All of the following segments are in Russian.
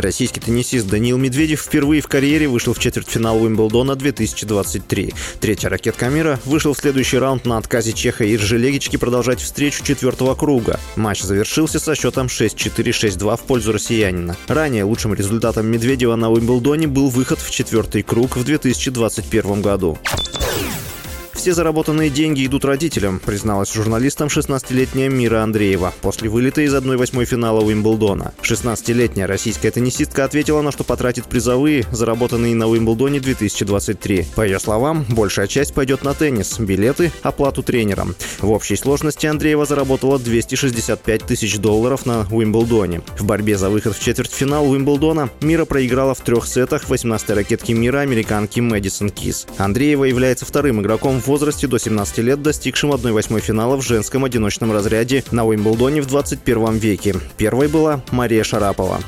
Российский теннисист Даниил Медведев впервые в карьере вышел в четвертьфинал Уимблдона 2023. Третья ракетка мира вышел в следующий раунд на отказе Чеха Иржи Легички продолжать встречу четвертого круга. Матч завершился со счетом 6-4-6-2 в пользу россиянина. Ранее лучшим результатом Медведева на Уимблдоне был выход в четвертый круг в 2021 году. Все заработанные деньги идут родителям, призналась журналистам 16-летняя Мира Андреева после вылета из 1-8 финала Уимблдона. 16-летняя российская теннисистка ответила на что потратит призовые, заработанные на Уимблдоне 2023. По ее словам, большая часть пойдет на теннис, билеты, оплату тренерам. В общей сложности Андреева заработала 265 тысяч долларов на Уимблдоне. В борьбе за выход в четвертьфинал Уимблдона Мира проиграла в трех сетах 18-й ракетки мира американки Мэдисон Кис. Андреева является вторым игроком в возрасте до 17 лет, достигшим 1-8 финала в женском одиночном разряде на Уимблдоне в 21 веке. Первой была Мария Шарапова.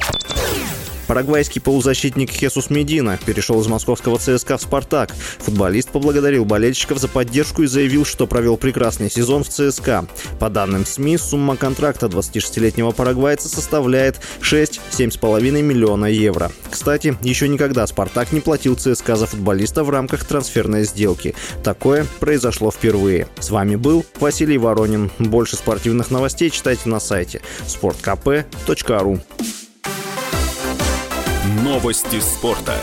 Парагвайский полузащитник Хесус Медина перешел из московского ЦСКА в «Спартак». Футболист поблагодарил болельщиков за поддержку и заявил, что провел прекрасный сезон в ЦСКА. По данным СМИ, сумма контракта 26-летнего парагвайца составляет 6-7,5 миллиона евро. Кстати, еще никогда «Спартак» не платил ЦСКА за футболиста в рамках трансферной сделки. Такое произошло впервые. С вами был Василий Воронин. Больше спортивных новостей читайте на сайте sportkp.ru Новости спорта.